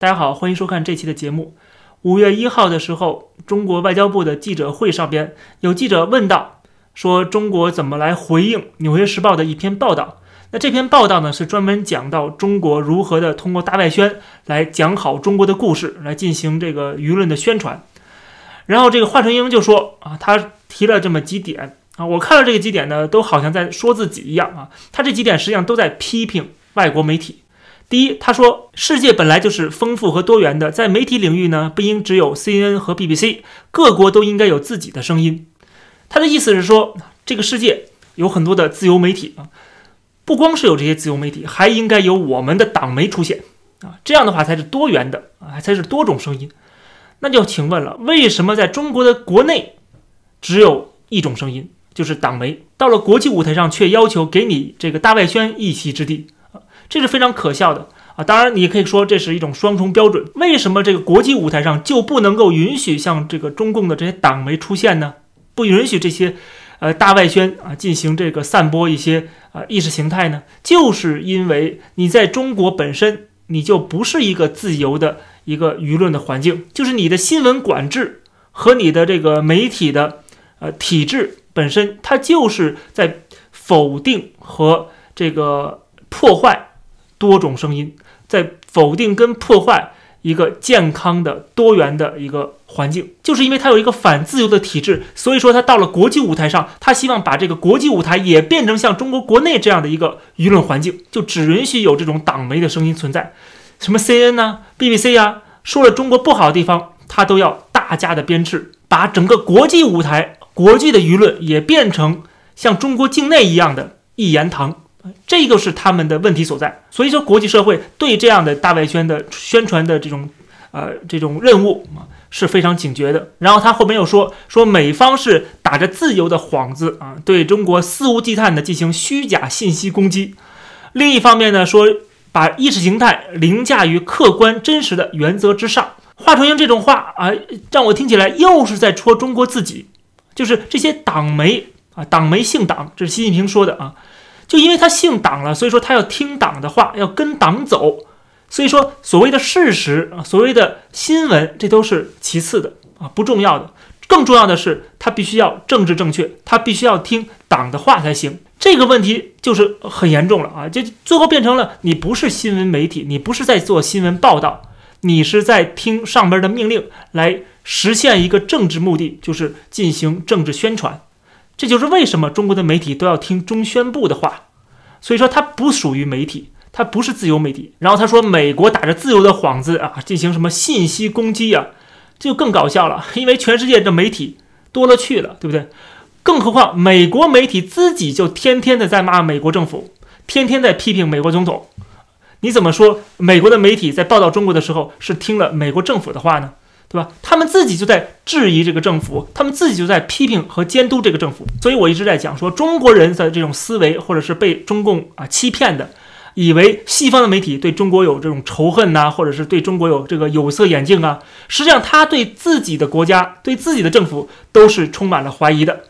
大家好，欢迎收看这期的节目。五月一号的时候，中国外交部的记者会上边有记者问到，说中国怎么来回应《纽约时报》的一篇报道？那这篇报道呢，是专门讲到中国如何的通过大外宣来讲好中国的故事，来进行这个舆论的宣传。然后这个华春莹就说啊，他提了这么几点啊，我看了这个几点呢，都好像在说自己一样啊。他这几点实际上都在批评外国媒体。第一，他说世界本来就是丰富和多元的，在媒体领域呢，不应只有 CNN 和 BBC，各国都应该有自己的声音。他的意思是说，这个世界有很多的自由媒体啊，不光是有这些自由媒体，还应该有我们的党媒出现啊，这样的话才是多元的啊，才是多种声音。那就请问了，为什么在中国的国内只有一种声音，就是党媒，到了国际舞台上却要求给你这个大外宣一席之地？这是非常可笑的啊！当然，你可以说这是一种双重标准。为什么这个国际舞台上就不能够允许像这个中共的这些党媒出现呢？不允许这些呃大外宣啊进行这个散播一些啊意识形态呢？就是因为你在中国本身你就不是一个自由的一个舆论的环境，就是你的新闻管制和你的这个媒体的呃体制本身，它就是在否定和这个破坏。多种声音在否定跟破坏一个健康的多元的一个环境，就是因为它有一个反自由的体制，所以说他到了国际舞台上，他希望把这个国际舞台也变成像中国国内这样的一个舆论环境，就只允许有这种党媒的声音存在，什么 C N 呢，B B C 呀，说了中国不好的地方，他都要大加的鞭笞，把整个国际舞台、国际的舆论也变成像中国境内一样的一言堂。这个是他们的问题所在，所以说国际社会对这样的大外宣的宣传的这种，呃，这种任务啊是非常警觉的。然后他后面又说，说美方是打着自由的幌子啊，对中国肆无忌惮的进行虚假信息攻击。另一方面呢，说把意识形态凌驾于客观真实的原则之上。华春莹这种话啊，让我听起来又是在戳中国自己，就是这些党媒啊，党媒姓党，这是习近平说的啊。就因为他姓党了，所以说他要听党的话，要跟党走。所以说，所谓的事实啊，所谓的新闻，这都是其次的啊，不重要的。更重要的是，他必须要政治正确，他必须要听党的话才行。这个问题就是很严重了啊！就最后变成了你不是新闻媒体，你不是在做新闻报道，你是在听上边的命令来实现一个政治目的，就是进行政治宣传。这就是为什么中国的媒体都要听中宣部的话，所以说它不属于媒体，它不是自由媒体。然后他说美国打着自由的幌子啊，进行什么信息攻击啊，这就更搞笑了。因为全世界的媒体多了去了，对不对？更何况美国媒体自己就天天的在骂美国政府，天天在批评美国总统。你怎么说美国的媒体在报道中国的时候是听了美国政府的话呢？对吧？他们自己就在质疑这个政府，他们自己就在批评和监督这个政府。所以我一直在讲说，中国人的这种思维，或者是被中共啊欺骗的，以为西方的媒体对中国有这种仇恨呐，或者是对中国有这个有色眼镜啊。实际上，他对自己的国家、对自己的政府都是充满了怀疑的。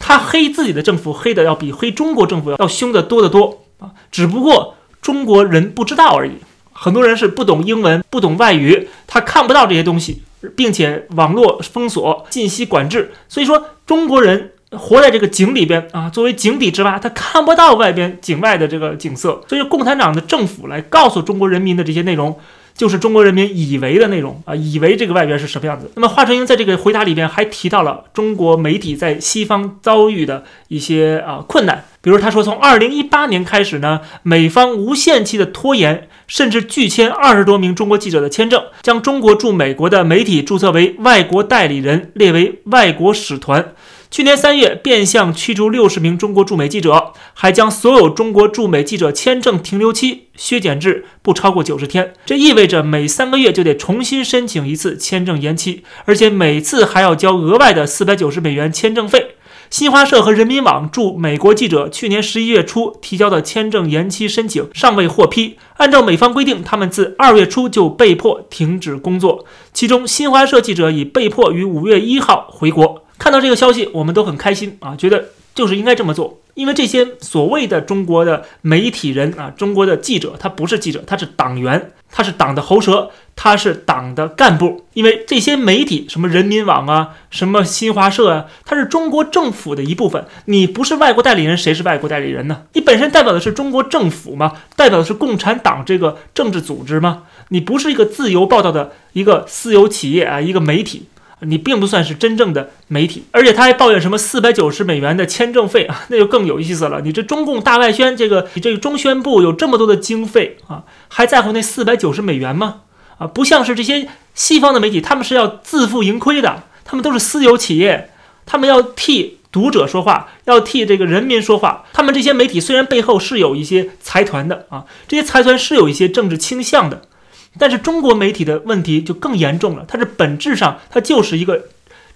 他黑自己的政府，黑的要比黑中国政府要凶得多得多啊！只不过中国人不知道而已。很多人是不懂英文、不懂外语，他看不到这些东西。并且网络封锁、信息管制，所以说中国人活在这个井里边啊，作为井底之蛙，他看不到外边井外的这个景色。所以共产党的政府来告诉中国人民的这些内容，就是中国人民以为的内容啊，以为这个外边是什么样子。那么华春莹在这个回答里边还提到了中国媒体在西方遭遇的一些啊困难。比如他说，从二零一八年开始呢，美方无限期的拖延，甚至拒签二十多名中国记者的签证，将中国驻美国的媒体注册为外国代理人，列为外国使团。去年三月，变相驱逐六十名中国驻美记者，还将所有中国驻美记者签证停留期削减至不超过九十天。这意味着每三个月就得重新申请一次签证延期，而且每次还要交额外的四百九十美元签证费。新华社和人民网驻美国记者去年十一月初提交的签证延期申请尚未获批。按照美方规定，他们自二月初就被迫停止工作。其中，新华社记者已被迫于五月一号回国。看到这个消息，我们都很开心啊，觉得就是应该这么做。因为这些所谓的中国的媒体人啊，中国的记者，他不是记者，他是党员，他是党的喉舌，他是党的干部。因为这些媒体，什么人民网啊，什么新华社啊，它是中国政府的一部分。你不是外国代理人，谁是外国代理人呢？你本身代表的是中国政府吗？代表的是共产党这个政治组织吗？你不是一个自由报道的一个私有企业啊，一个媒体。你并不算是真正的媒体，而且他还抱怨什么四百九十美元的签证费啊，那就更有意思了。你这中共大外宣，这个你这个中宣部有这么多的经费啊，还在乎那四百九十美元吗？啊，不像是这些西方的媒体，他们是要自负盈亏的，他们都是私有企业，他们要替读者说话，要替这个人民说话。他们这些媒体虽然背后是有一些财团的啊，这些财团是有一些政治倾向的。但是中国媒体的问题就更严重了，它是本质上它就是一个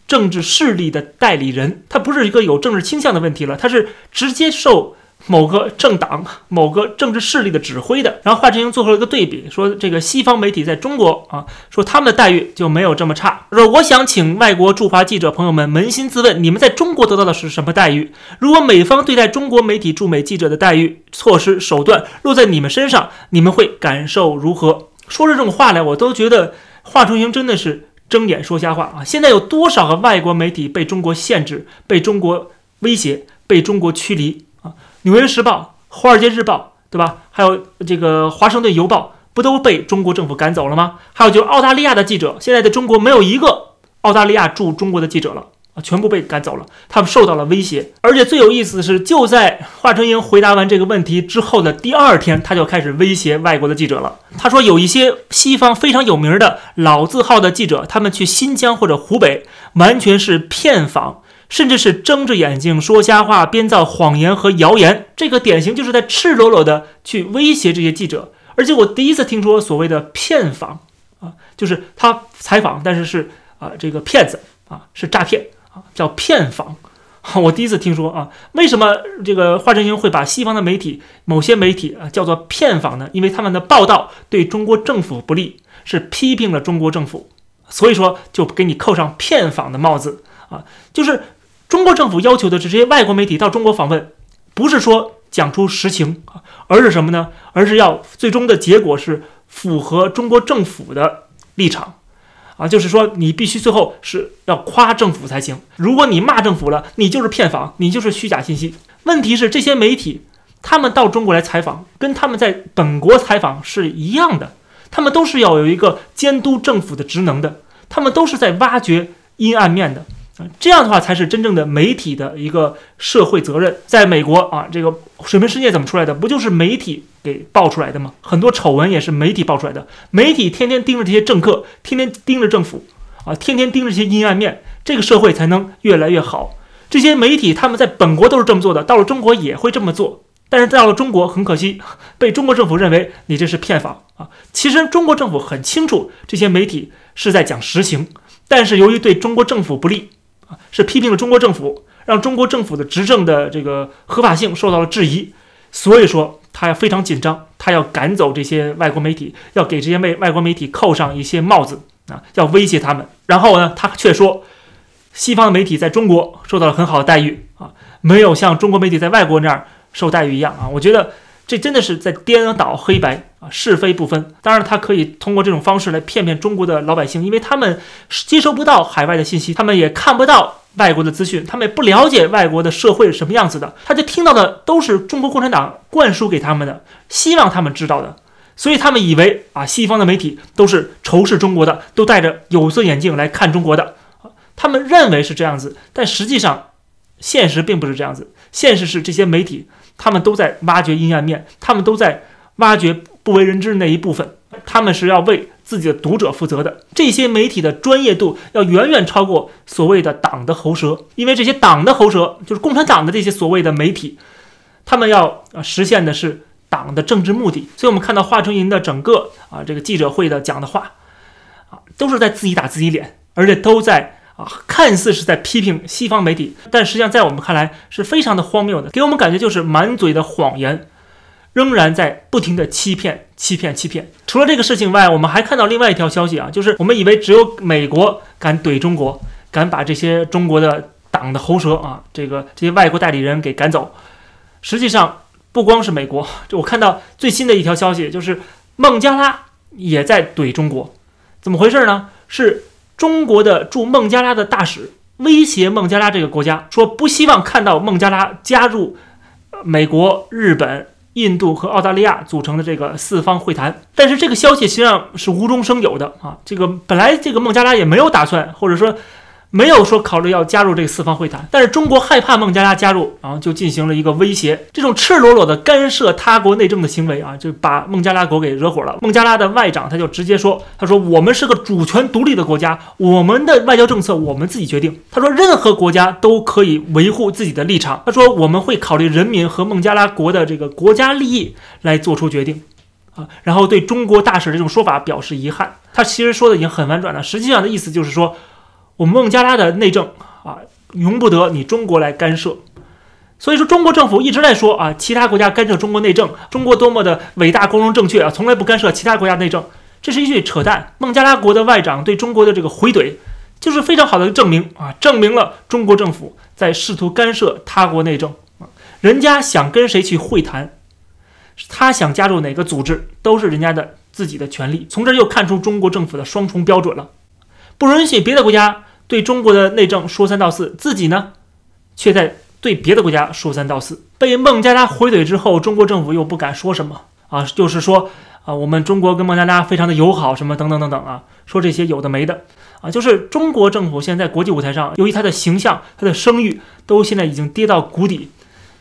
政治势力的代理人，它不是一个有政治倾向的问题了，它是直接受某个政党、某个政治势力的指挥的。然后华春莹做出了一个对比，说这个西方媒体在中国啊，说他们的待遇就没有这么差。说我想请外国驻华记者朋友们扪心自问，你们在中国得到的是什么待遇？如果美方对待中国媒体驻美记者的待遇措施手段落在你们身上，你们会感受如何？说着这种话来，我都觉得华春莹真的是睁眼说瞎话啊！现在有多少个外国媒体被中国限制、被中国威胁、被中国驱离啊？《纽约时报》《华尔街日报》对吧？还有这个《华盛顿邮报》不都被中国政府赶走了吗？还有就是澳大利亚的记者，现在在中国没有一个澳大利亚驻中国的记者了。啊，全部被赶走了，他们受到了威胁，而且最有意思的是，就在华春莹回答完这个问题之后的第二天，他就开始威胁外国的记者了。他说，有一些西方非常有名的老字号的记者，他们去新疆或者湖北，完全是骗访，甚至是睁着眼睛说瞎话、编造谎言和谣言。这个典型就是在赤裸裸的去威胁这些记者。而且我第一次听说所谓的骗访，啊，就是他采访，但是是啊这个骗子啊，是诈骗。叫骗访，我第一次听说啊。为什么这个华春莹会把西方的媒体某些媒体啊叫做骗访呢？因为他们的报道对中国政府不利，是批评了中国政府，所以说就给你扣上骗访的帽子啊。就是中国政府要求的这些外国媒体到中国访问，不是说讲出实情啊，而是什么呢？而是要最终的结果是符合中国政府的立场。啊，就是说你必须最后是要夸政府才行。如果你骂政府了，你就是骗访，你就是虚假信息。问题是这些媒体，他们到中国来采访，跟他们在本国采访是一样的，他们都是要有一个监督政府的职能的，他们都是在挖掘阴暗面的。这样的话才是真正的媒体的一个社会责任。在美国啊，这个水门事件怎么出来的？不就是媒体给爆出来的吗？很多丑闻也是媒体爆出来的。媒体天天盯着这些政客，天天盯着政府，啊，天天盯着这些阴暗面，这个社会才能越来越好。这些媒体他们在本国都是这么做的，到了中国也会这么做。但是到了中国，很可惜，被中国政府认为你这是骗访啊。其实中国政府很清楚，这些媒体是在讲实情，但是由于对中国政府不利。是批评了中国政府，让中国政府的执政的这个合法性受到了质疑，所以说他要非常紧张，他要赶走这些外国媒体，要给这些外外国媒体扣上一些帽子啊，要威胁他们。然后呢，他却说，西方的媒体在中国受到了很好的待遇啊，没有像中国媒体在外国那样受待遇一样啊。我觉得这真的是在颠倒黑白啊，是非不分。当然，他可以通过这种方式来骗骗中国的老百姓，因为他们接收不到海外的信息，他们也看不到。外国的资讯，他们也不了解外国的社会是什么样子的，他就听到的都是中国共产党灌输给他们的，希望他们知道的，所以他们以为啊，西方的媒体都是仇视中国的，都戴着有色眼镜来看中国的，他们认为是这样子，但实际上，现实并不是这样子，现实是这些媒体他们都在挖掘阴暗面，他们都在挖掘不为人知的那一部分，他们是要为。自己的读者负责的这些媒体的专业度要远远超过所谓的党的喉舌，因为这些党的喉舌就是共产党的这些所谓的媒体，他们要啊实现的是党的政治目的。所以，我们看到华春莹的整个啊这个记者会的讲的话啊，都是在自己打自己脸，而且都在啊看似是在批评西方媒体，但实际上在我们看来是非常的荒谬的，给我们感觉就是满嘴的谎言。仍然在不停的欺骗、欺骗、欺骗。除了这个事情外，我们还看到另外一条消息啊，就是我们以为只有美国敢怼中国，敢把这些中国的党的喉舌啊，这个这些外国代理人给赶走。实际上，不光是美国，就我看到最新的一条消息，就是孟加拉也在怼中国，怎么回事呢？是中国的驻孟加拉的大使威胁孟加拉这个国家，说不希望看到孟加拉加入美国、日本。印度和澳大利亚组成的这个四方会谈，但是这个消息实际上是无中生有的啊！这个本来这个孟加拉也没有打算，或者说。没有说考虑要加入这个四方会谈，但是中国害怕孟加拉加入，然后就进行了一个威胁，这种赤裸裸的干涉他国内政的行为啊，就把孟加拉国给惹火了。孟加拉的外长他就直接说：“他说我们是个主权独立的国家，我们的外交政策我们自己决定。他说任何国家都可以维护自己的立场。他说我们会考虑人民和孟加拉国的这个国家利益来做出决定，啊，然后对中国大使这种说法表示遗憾。他其实说的已经很婉转了，实际上的意思就是说。”我们孟加拉的内政啊，容不得你中国来干涉。所以说，中国政府一直在说啊，其他国家干涉中国内政，中国多么的伟大、光荣、正确啊，从来不干涉其他国家内政，这是一句扯淡。孟加拉国的外长对中国的这个回怼，就是非常好的证明啊，证明了中国政府在试图干涉他国内政啊。人家想跟谁去会谈，他想加入哪个组织，都是人家的自己的权利。从这又看出中国政府的双重标准了。不允许别的国家对中国的内政说三道四，自己呢，却在对别的国家说三道四。被孟加拉回怼之后，中国政府又不敢说什么啊，就是说啊，我们中国跟孟加拉非常的友好，什么等等等等啊，说这些有的没的啊，就是中国政府现在国际舞台上，由于它的形象、它的声誉都现在已经跌到谷底，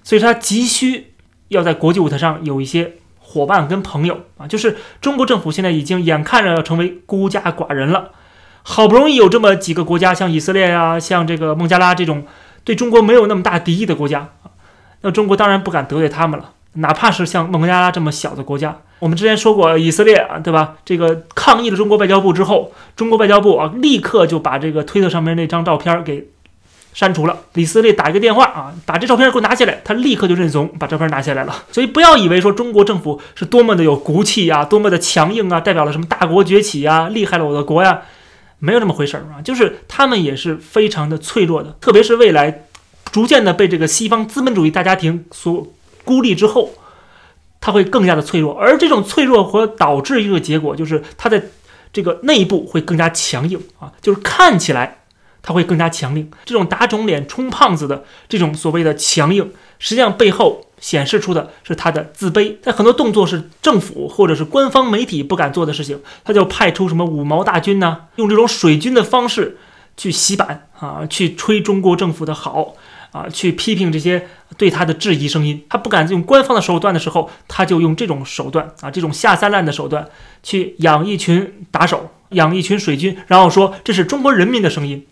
所以它急需要在国际舞台上有一些伙伴跟朋友啊，就是中国政府现在已经眼看着要成为孤家寡人了。好不容易有这么几个国家，像以色列呀，像这个孟加拉这种对中国没有那么大敌意的国家，那中国当然不敢得罪他们了。哪怕是像孟加拉这么小的国家，我们之前说过，以色列啊，对吧？这个抗议了中国外交部之后，中国外交部啊，立刻就把这个推特上面那张照片给删除了。以色列打一个电话啊，把这照片给我拿下来，他立刻就认怂，把照片拿下来了。所以不要以为说中国政府是多么的有骨气呀，多么的强硬啊，代表了什么大国崛起呀，厉害了我的国呀。没有那么回事儿啊，就是他们也是非常的脆弱的，特别是未来逐渐的被这个西方资本主义大家庭所孤立之后，他会更加的脆弱，而这种脆弱会导致一个结果，就是他在这个内部会更加强硬啊，就是看起来他会更加强硬，这种打肿脸充胖子的这种所谓的强硬，实际上背后。显示出的是他的自卑，在很多动作是政府或者是官方媒体不敢做的事情，他就派出什么五毛大军呢？用这种水军的方式去洗版啊，去吹中国政府的好啊，去批评这些对他的质疑声音。他不敢用官方的手段的时候，他就用这种手段啊，这种下三滥的手段去养一群打手，养一群水军，然后说这是中国人民的声音，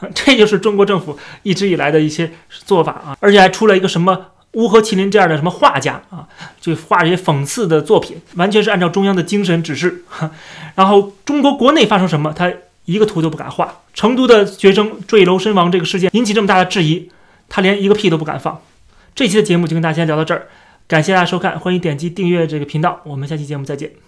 这就是中国政府一直以来的一些做法啊，而且还出了一个什么？乌合麒麟这样的什么画家啊，就画这些讽刺的作品，完全是按照中央的精神指示。然后中国国内发生什么，他一个图都不敢画。成都的学生坠楼身亡这个事件引起这么大的质疑，他连一个屁都不敢放。这期的节目就跟大家聊到这儿，感谢大家收看，欢迎点击订阅这个频道，我们下期节目再见。